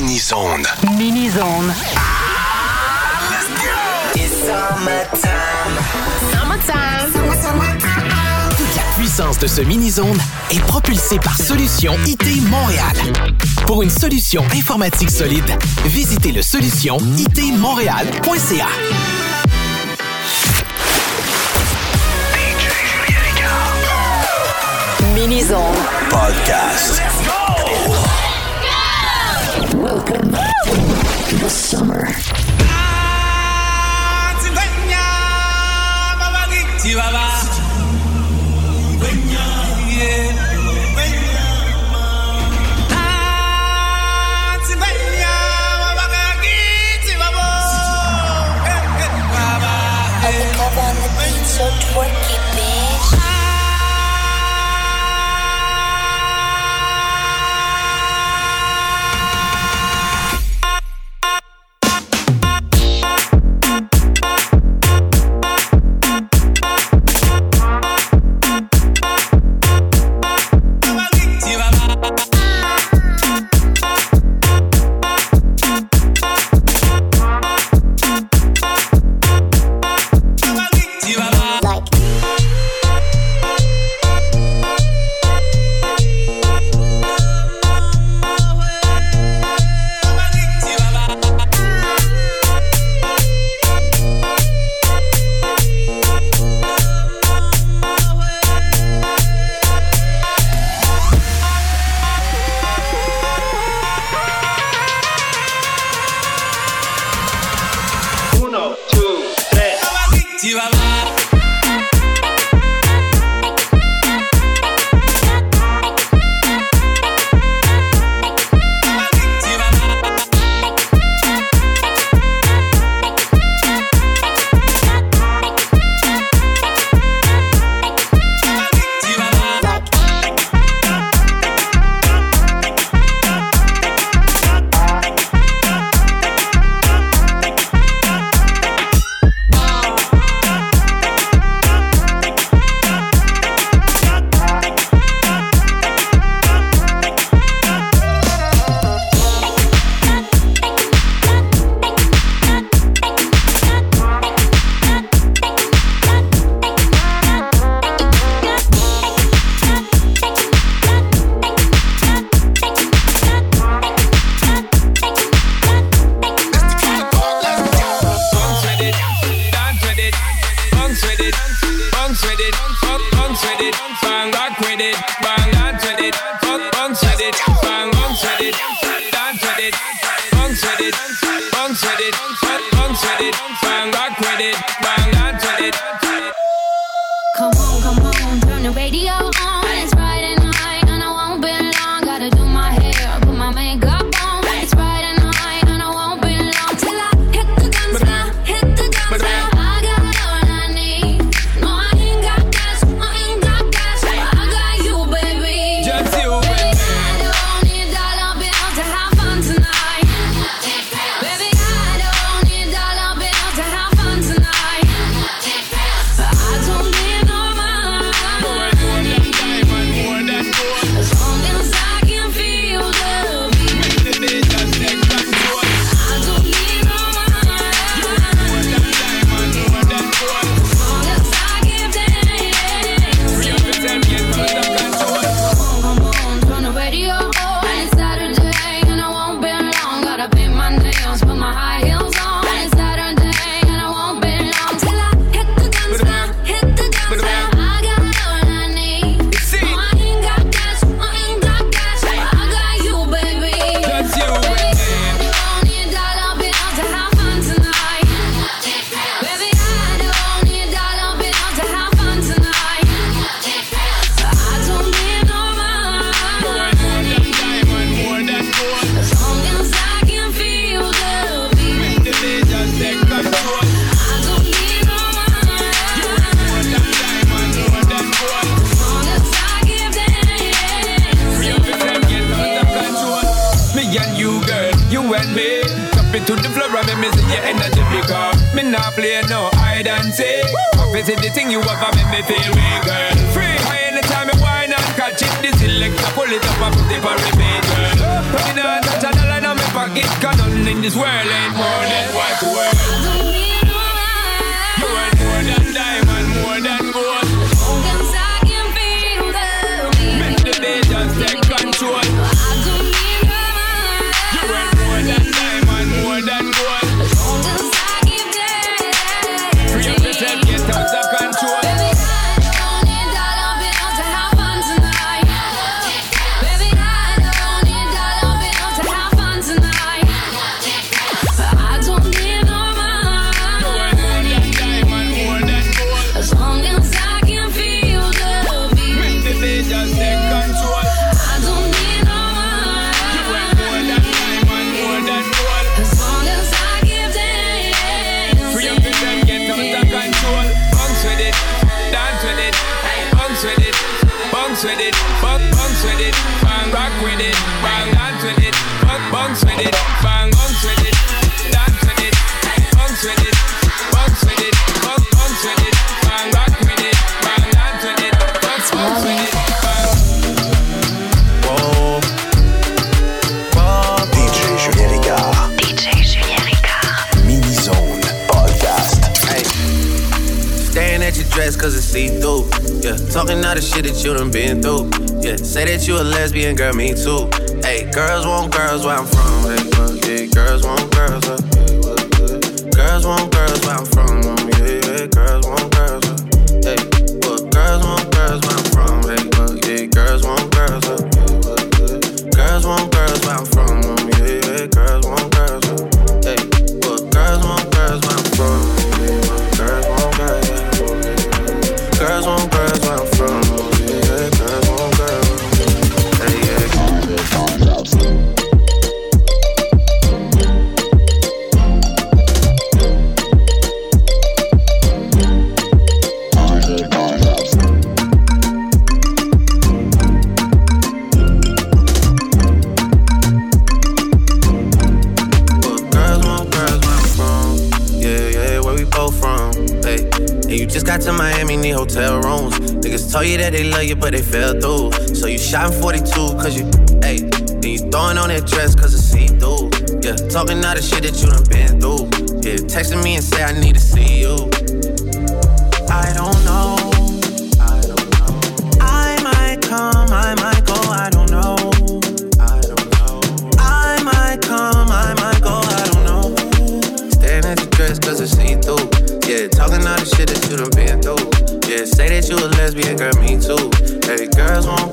Mini-zone. Mini-zone. Let's go! It's summertime. Summertime. Toute la puissance de ce mini-zone est propulsée par Solution IT Montréal. Pour une solution informatique solide, visitez le solution itmontréal.ca. Mini-zone. Podcast. Let's go! Welcome to the summer. and me. Drop it the floor and make me see your energy because me not play no hide and seek. Obviously the thing you have make me feel weak, girl. Free high anytime you whine and catch it, this electric pull it up and put it for repeat, girl. Put it on touch and all in my pocket 'cause nothing in this world ain't more than what you worth. You ain't more than diamond, more than Yeah, talking all the shit that you done been through. Yeah, say that you a lesbian, girl, me too. Hey, girls want girls where I'm from. Hey, yeah, girls want girls. Uh, hey, yeah. Girls want girls where I'm from. Um, yeah, yeah, girls want. Told you that they love you, but they fell through. So you shot in 42, cause you, hey, then you throwing on that dress, cause it's see through. Yeah, talking all the shit that you done been through. Yeah, texting me and say I need to see you. I don't that's wrong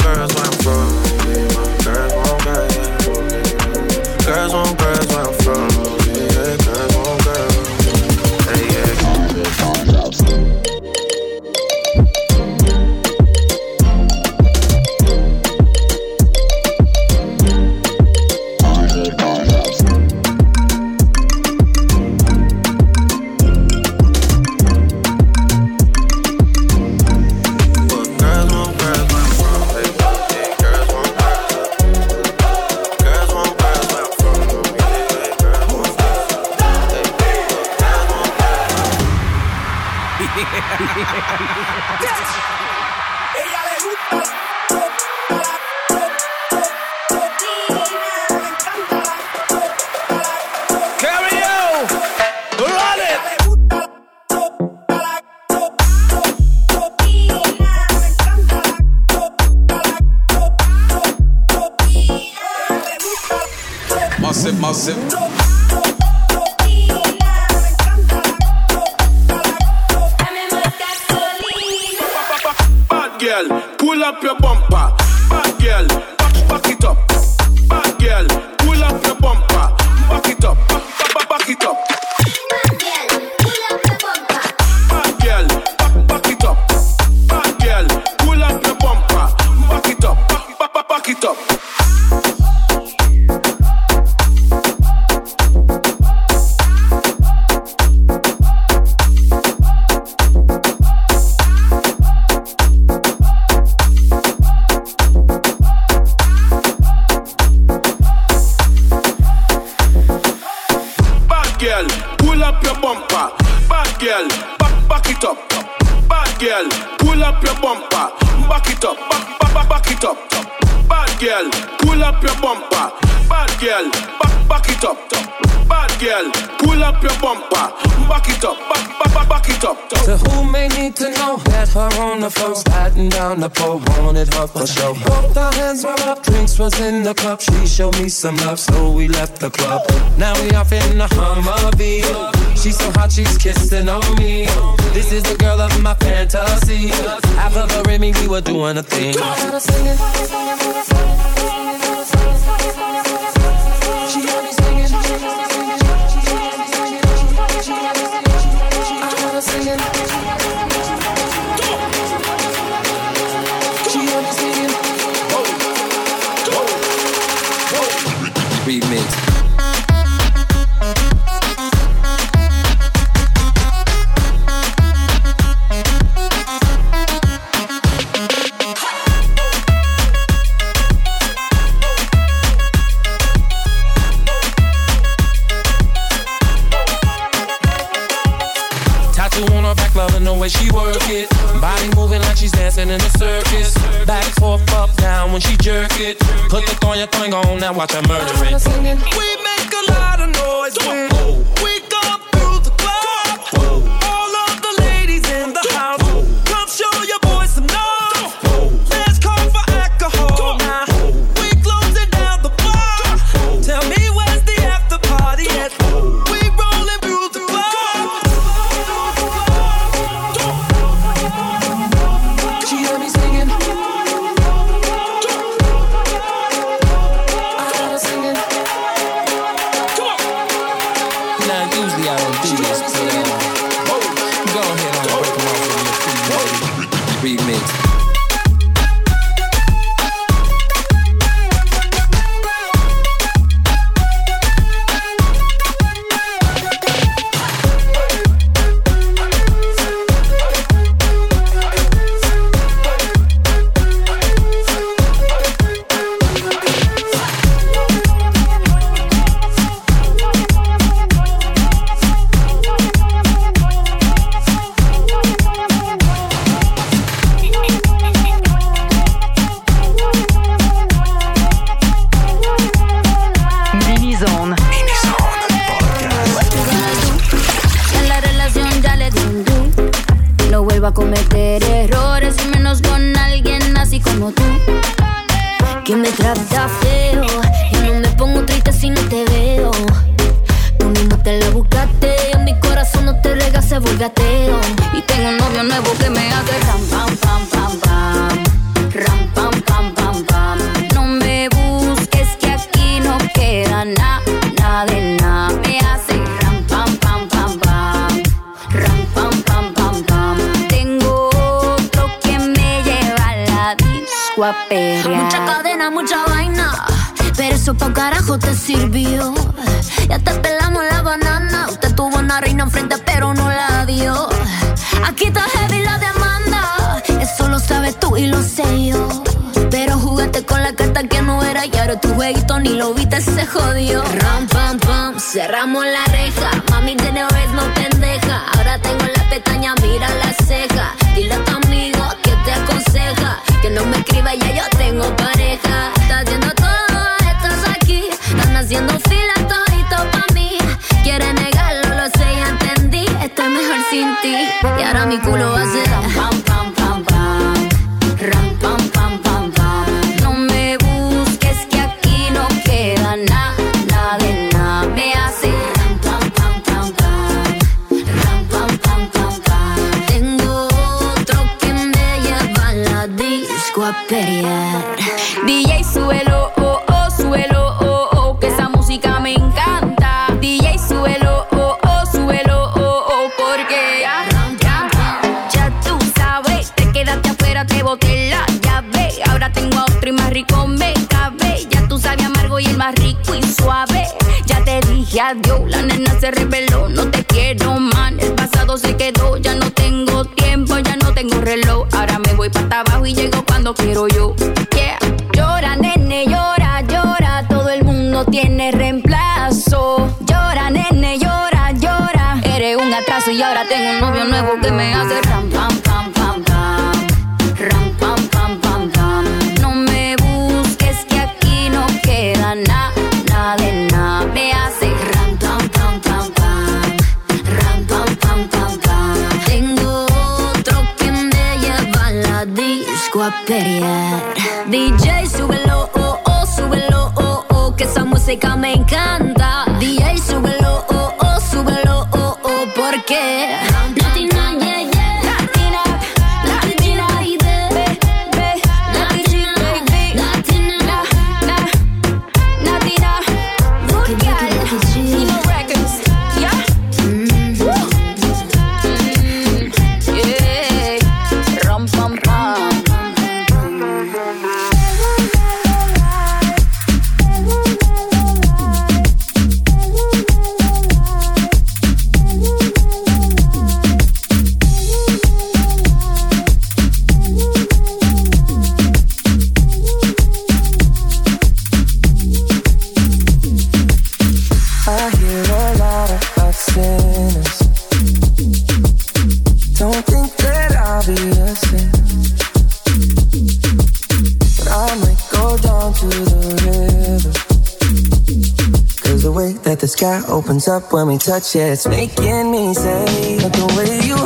for. Both our hands were up, drinks was in the cup. She showed me some love, so we left the club. Now we off in the Humvee. She's so hot, she's kissing on me. This is the girl of my fantasy. Half of her in me, we were doing a thing. your thing on, now watch her murder it. remix. a pelear. DJ suelo, oh, oh, suelo, oh, oh, que esa música me encanta. DJ suelo, oh, oh, suelo, oh, oh, porque ya, ya, ya tú sabes, te quedaste afuera, te boté la llave. Ahora tengo a otro y más rico me cabe. Ya tú sabes amargo y el más rico y suave. Ya te dije adiós, la nena se reveló, no te quiero man. El pasado se quedó, ya no tengo tiempo, ya no tengo reloj. Ahora me voy para yo. Yeah. Llora, nene, llora, llora. Todo el mundo tiene reemplazo. Llora, nene, llora, llora. Eres un atraso y ahora tengo un novio nuevo que me hace ram, ram. DJ, súbelo, oh, oh, súbelo, oh, oh, que esa música me encanta. DJ, súbelo, oh, oh, súbelo, oh, oh, porque up when we touch it, it's making me say, but the way you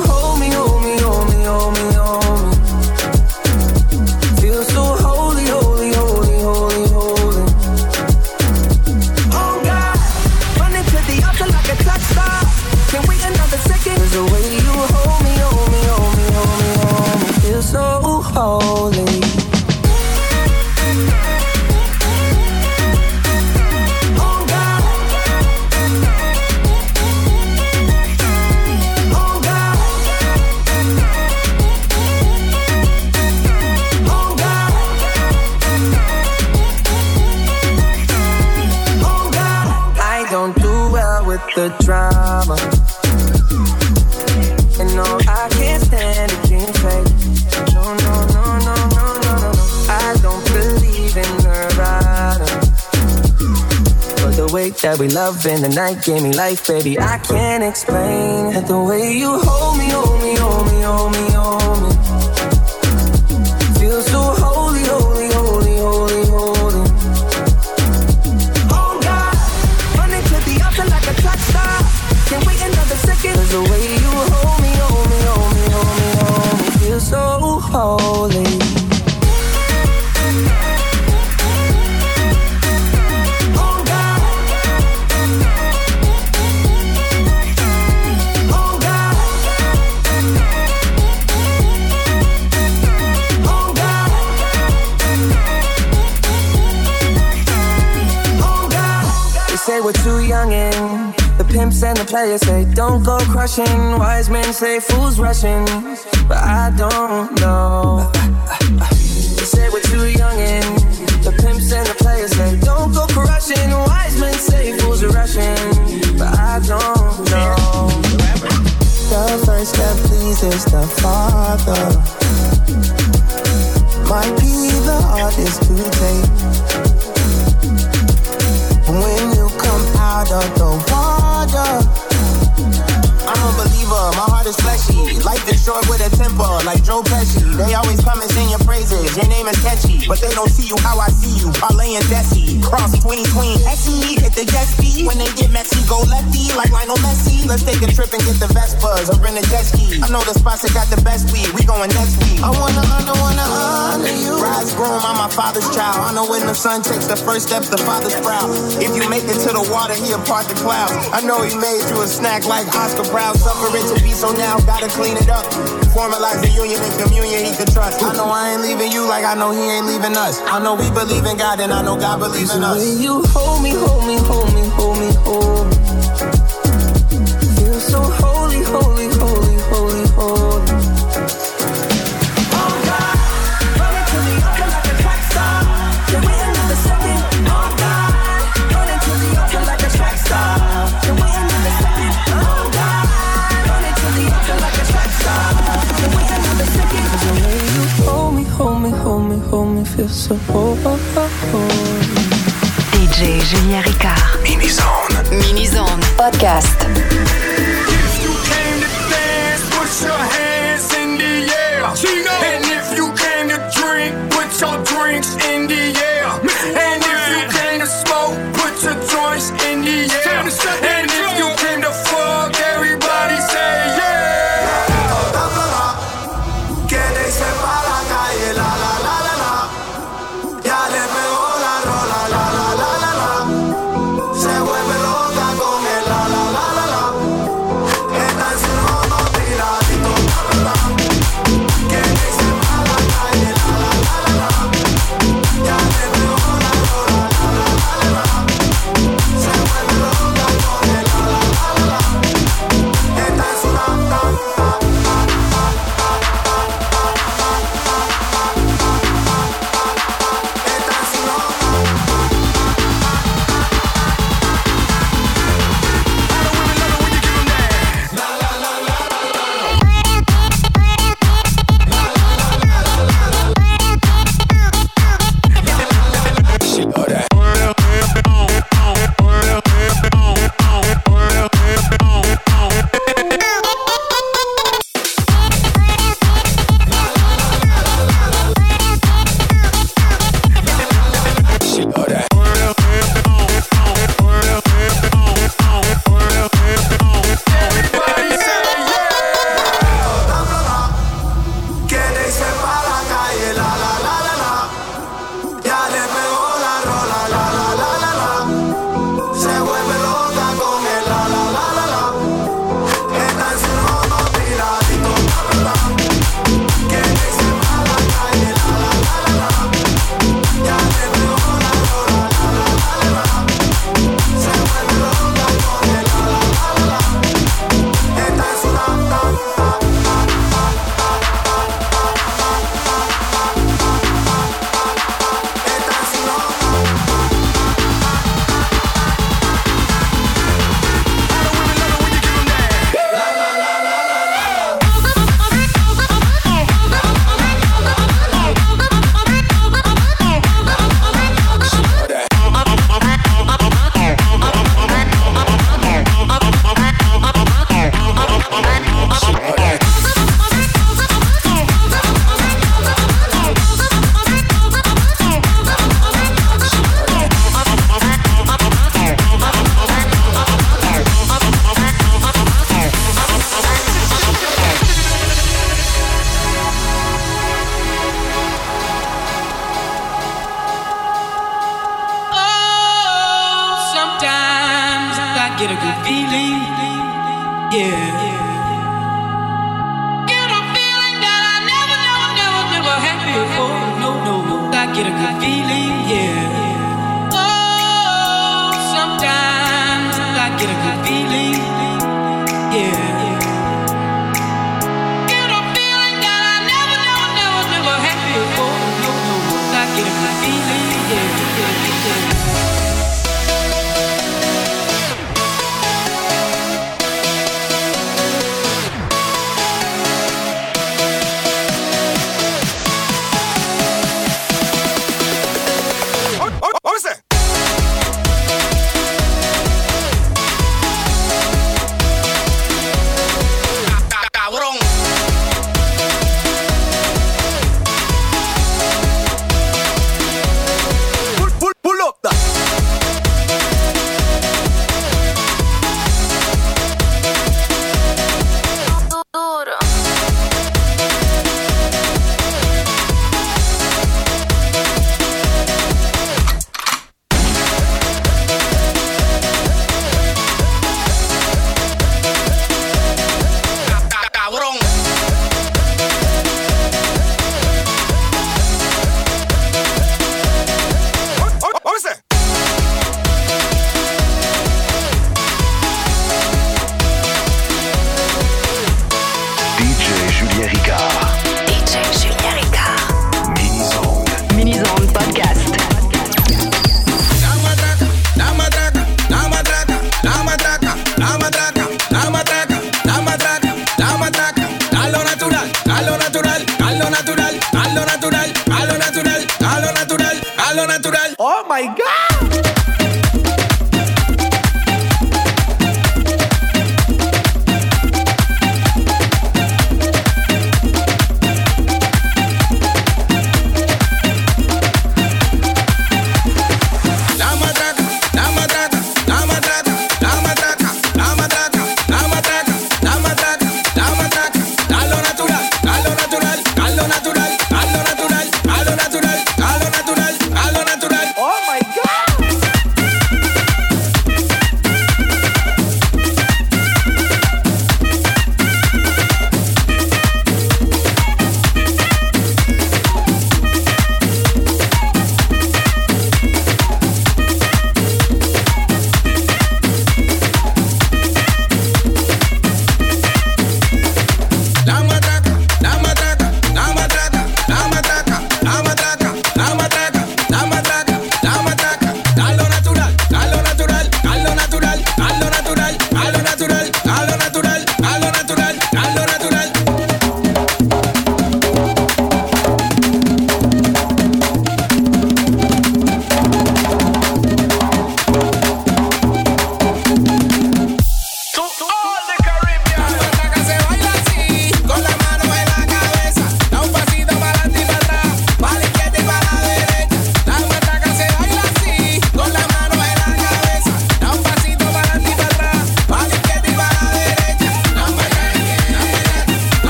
we love in the night gave me life, baby. I can't explain. The way you hold me, hold me, hold me, hold me, hold me. Players say don't go crushing. Wise men say fools rushing, but I don't know. They say we're too young and the pimps and the players say don't go crushing. Wise men say fools are rushing, but I don't know. The first step pleases the Father. Might be the hardest to take. When you come out of the is fleshy. Life is short with a temper, like Joe Pesci. They always come and sing your praises. Your name is catchy, but they don't see you how I see you. Parlay and Desi, cross tween tween. SE, hit the jet ski. When they get messy, go lefty, like Lionel Messi. Let's take a trip and get the Vespas or rent a jet ski. I know the spots that got the best weed. We going next week. I wanna honor, wanna honor you. Groom, I'm my father's child. I know when the son takes the first step, the father's proud. If you make it to the water, he'll part the clouds. I know he made you a snack like Oscar Brown. Suffer it to be so now, gotta clean it up. Formalize the union and communion he can trust. I know I ain't leaving you like I know he ain't leaving us. I know we believe in God and I know God believes in us. When you hold me, hold me, hold me, hold me, hold me. Me, feel so holy. DJ Julien Ricard. Mini-zone. Mini-zone. Podcast. If you came to dance, put your hands in the air. And if you came to drink, put your drinks in the air.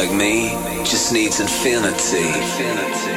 Like me just needs infinity. infinity.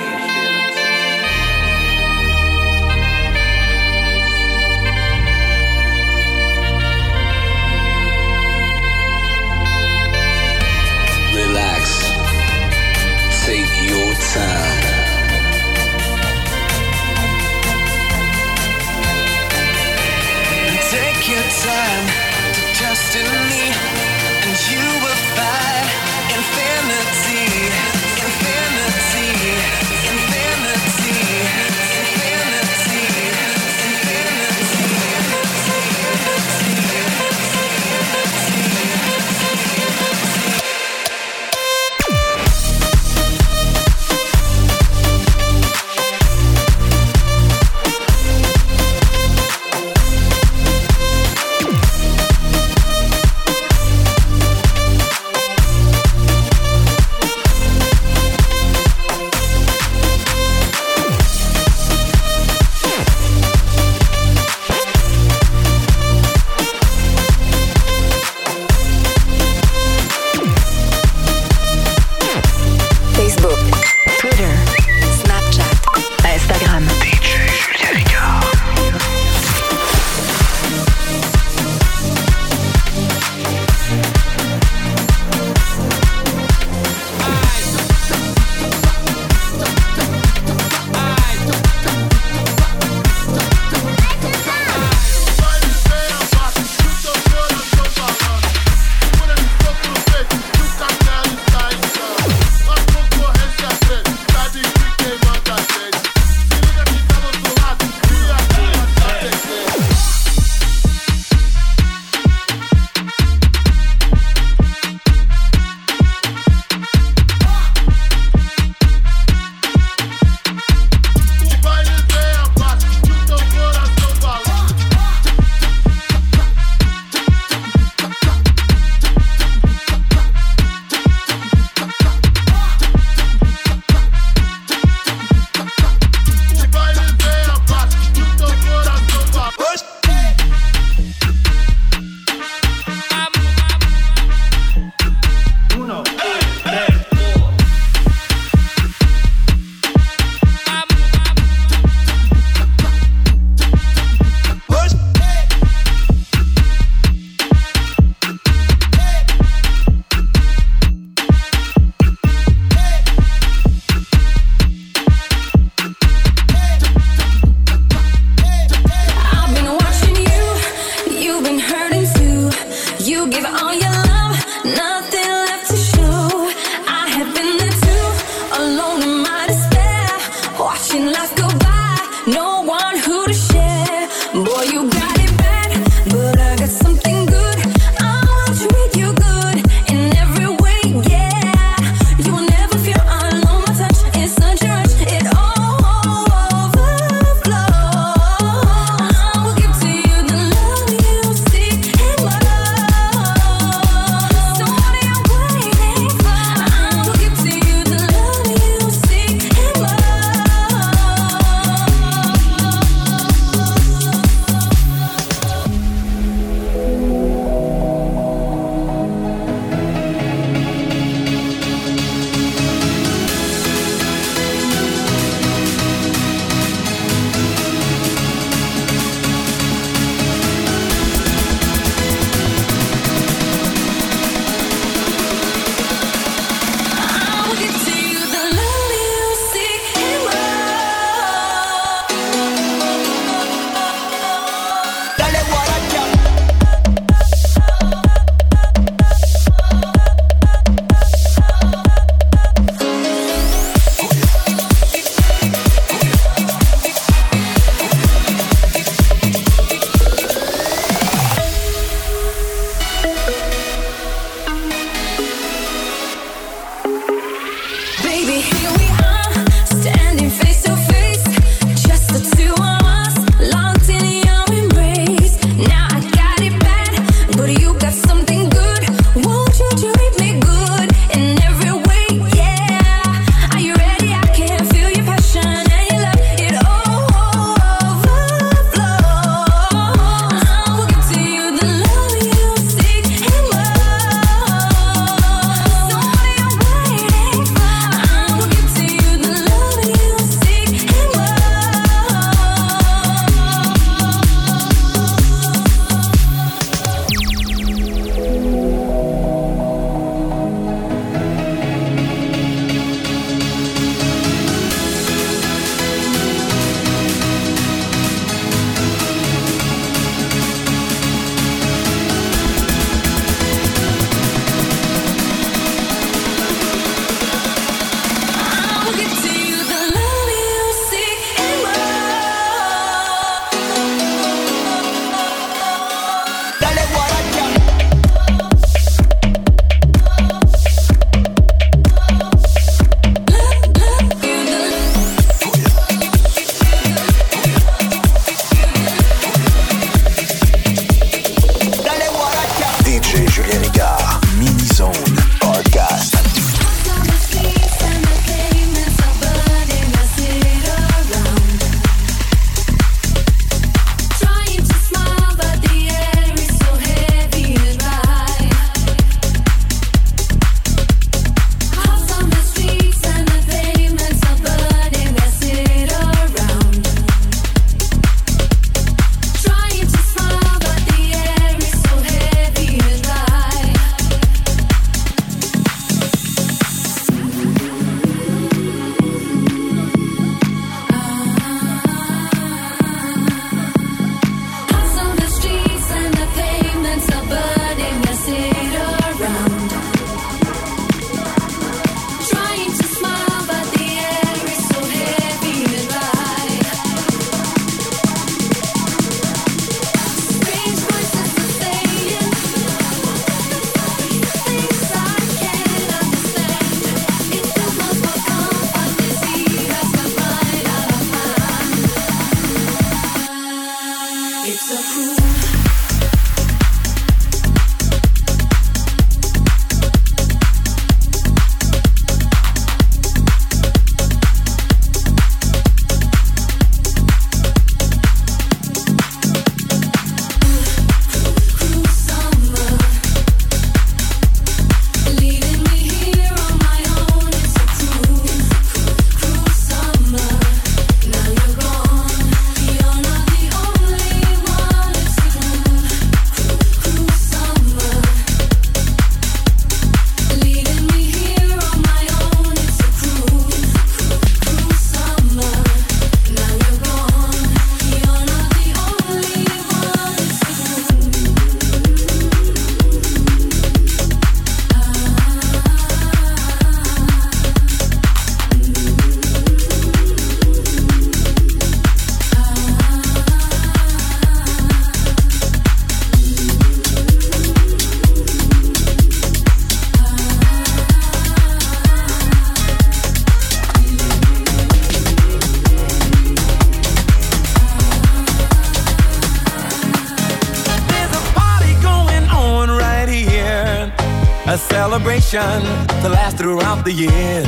To last throughout the years.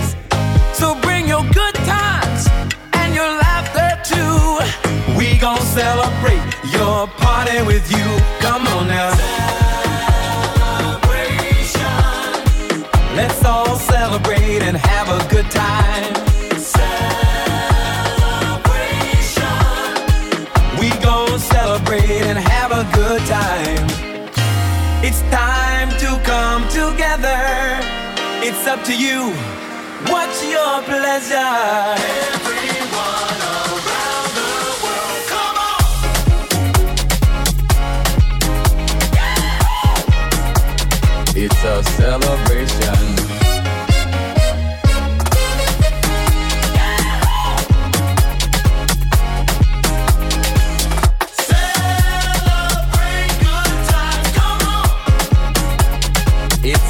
Come together. It's up to you. What's your pleasure? Everyone around the world, come on. It's a celebration.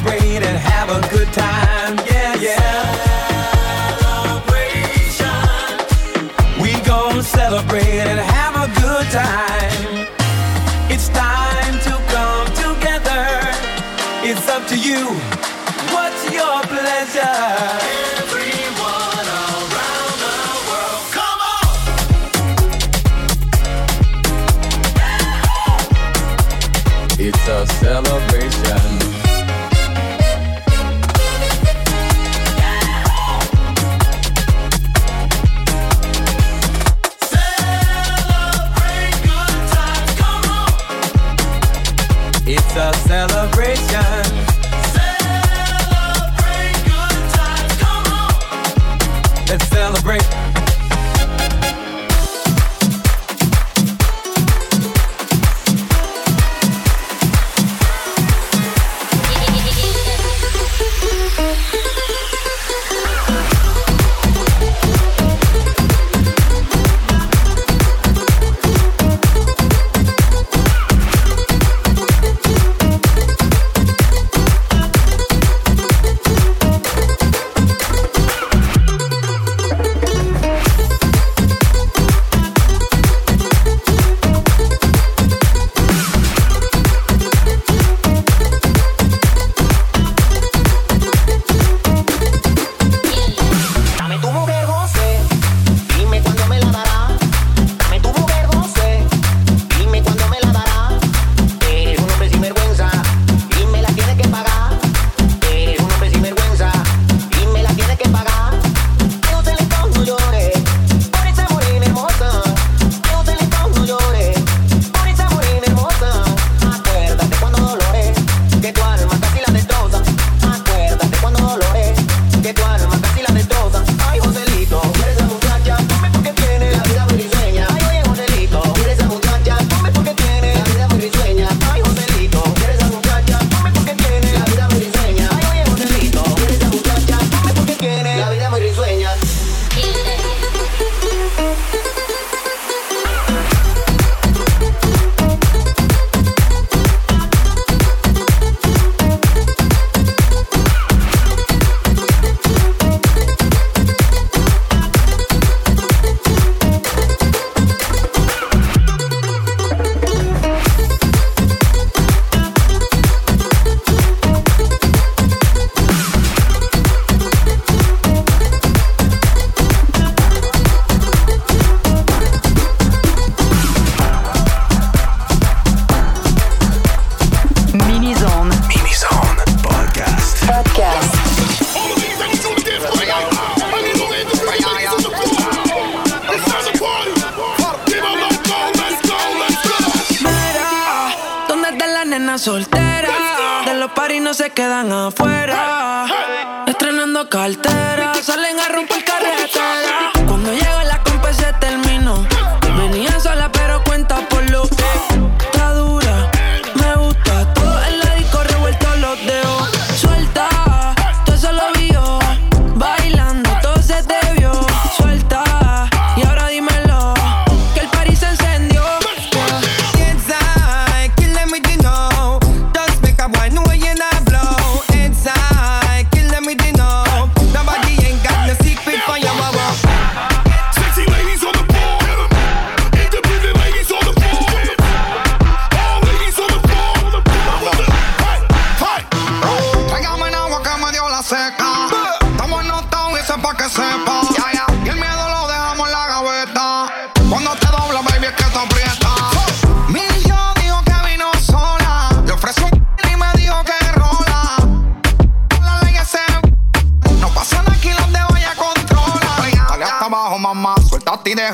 Celebrate and have a good time. Yeah, yeah. Celebration. We gon' celebrate and have a good time. It's time to come together. It's up to you. What's your pleasure?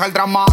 el drama.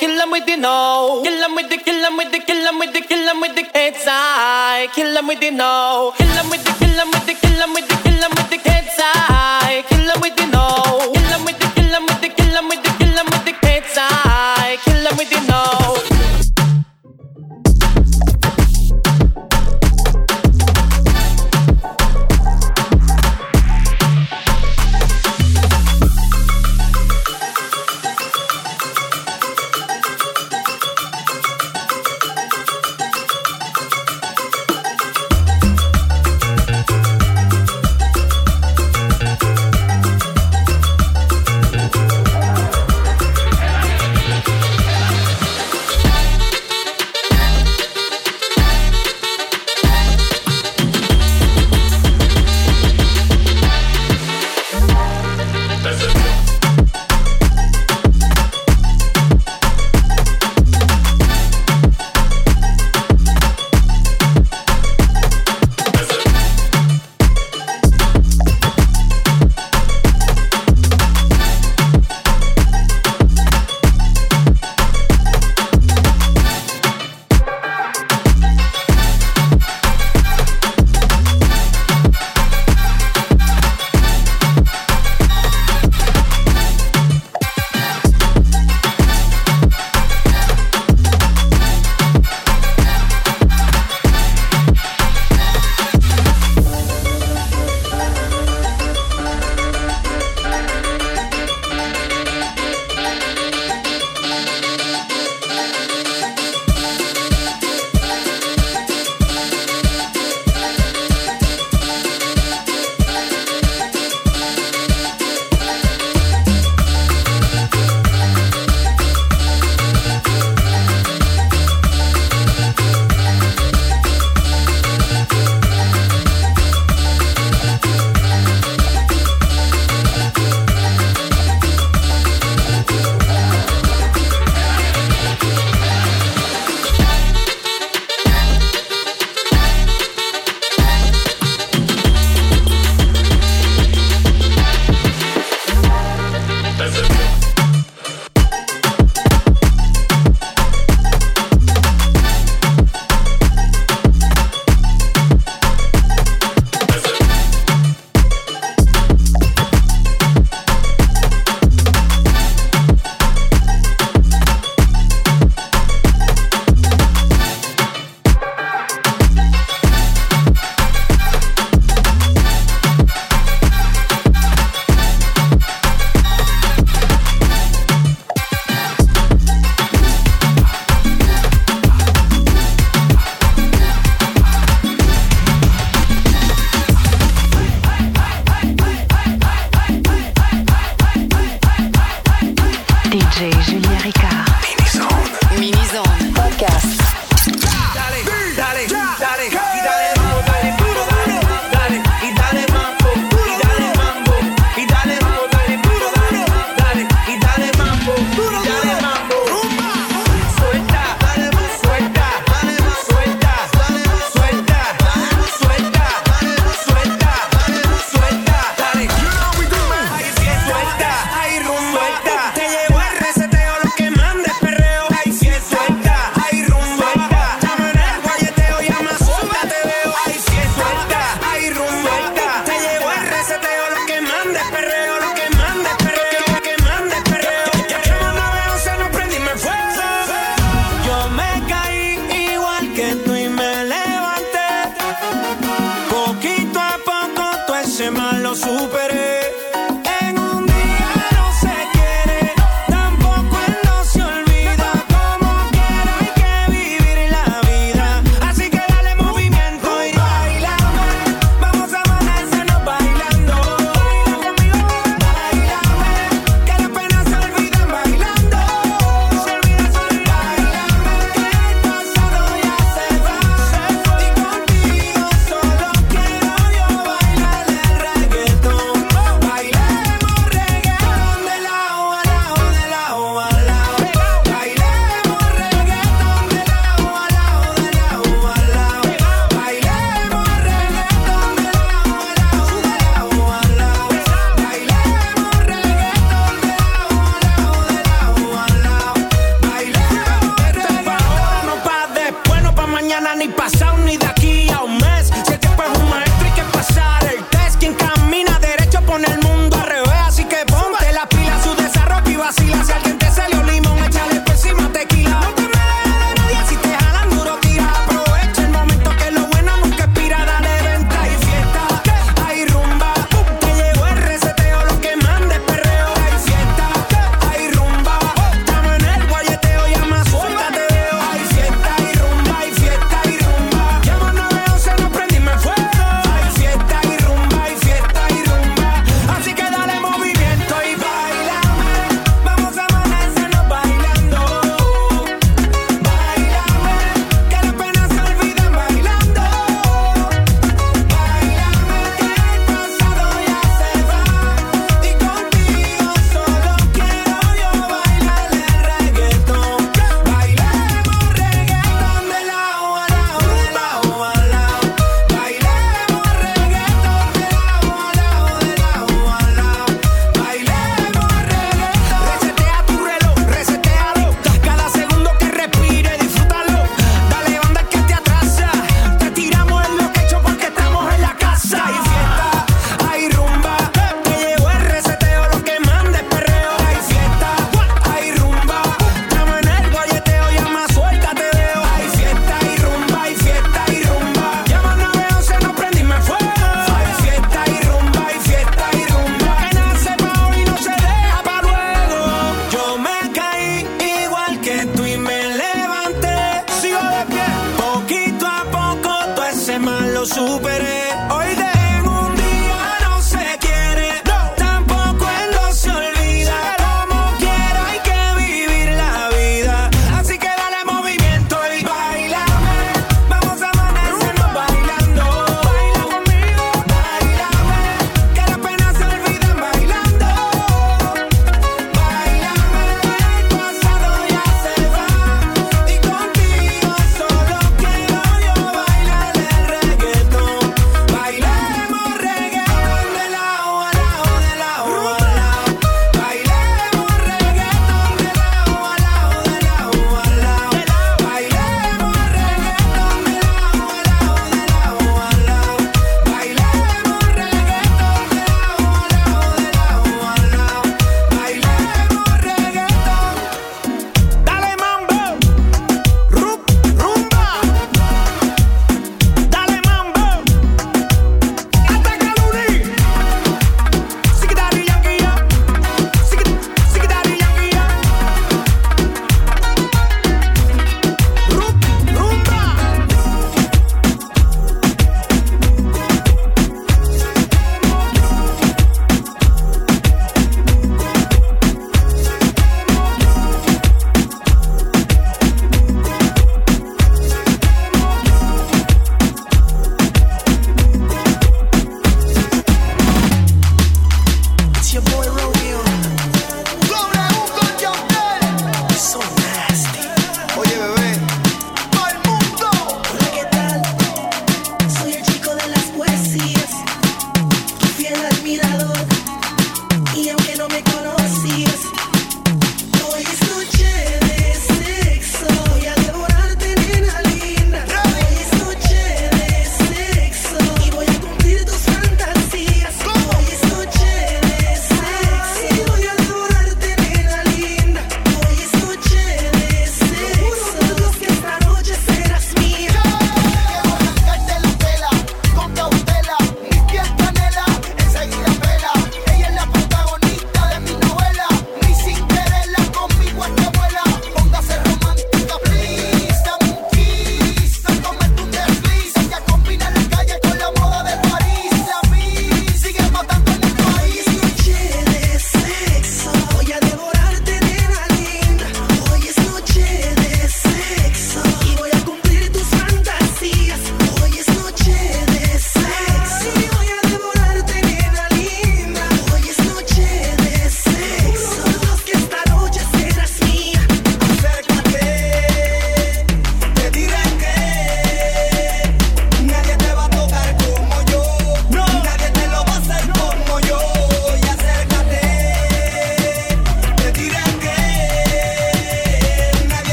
kill them with the no. Kill them with the, kill them with the, kill them with the, kill them with the, it's I. Kill them with the no. Kill them with the, kill them with the, kill them with the, kill them with the, it's I. Kill them with the no. Kill them with the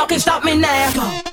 Y'all can stop me now. Y'all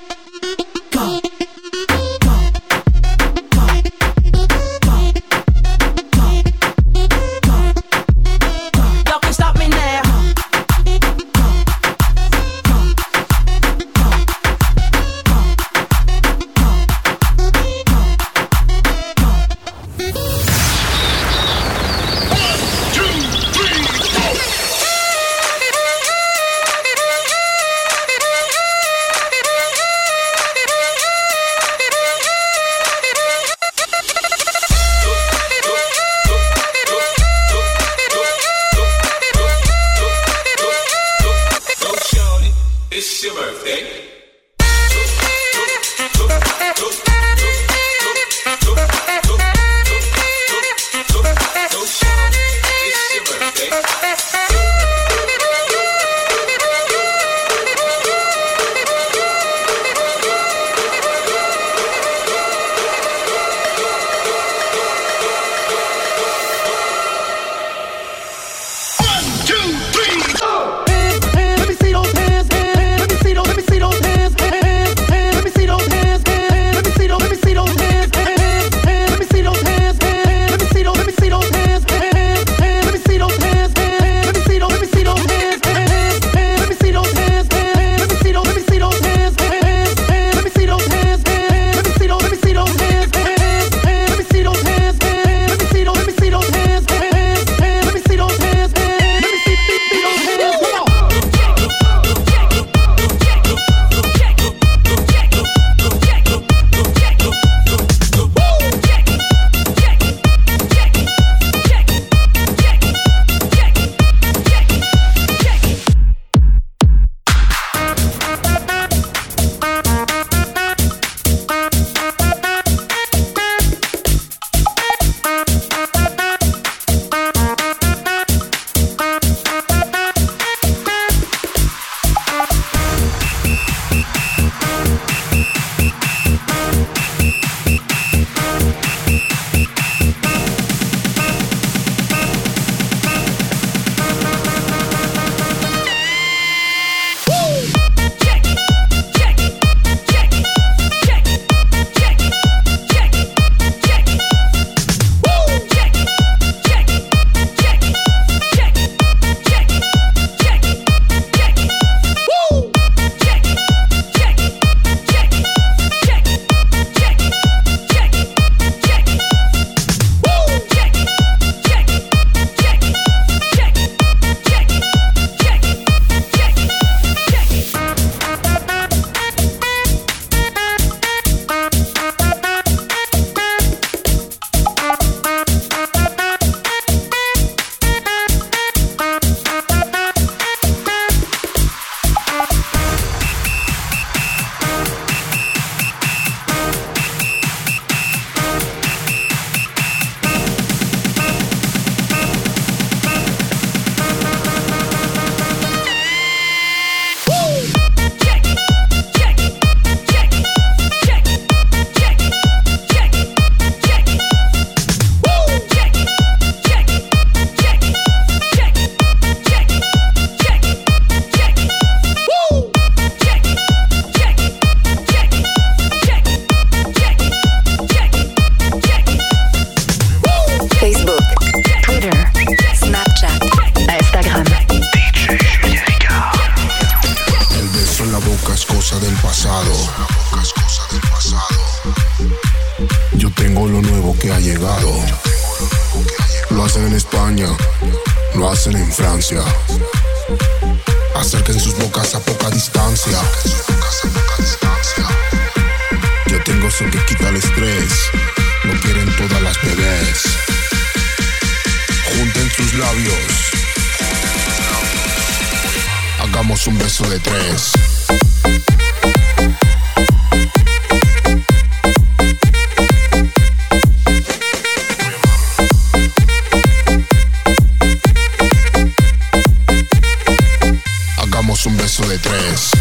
de tres.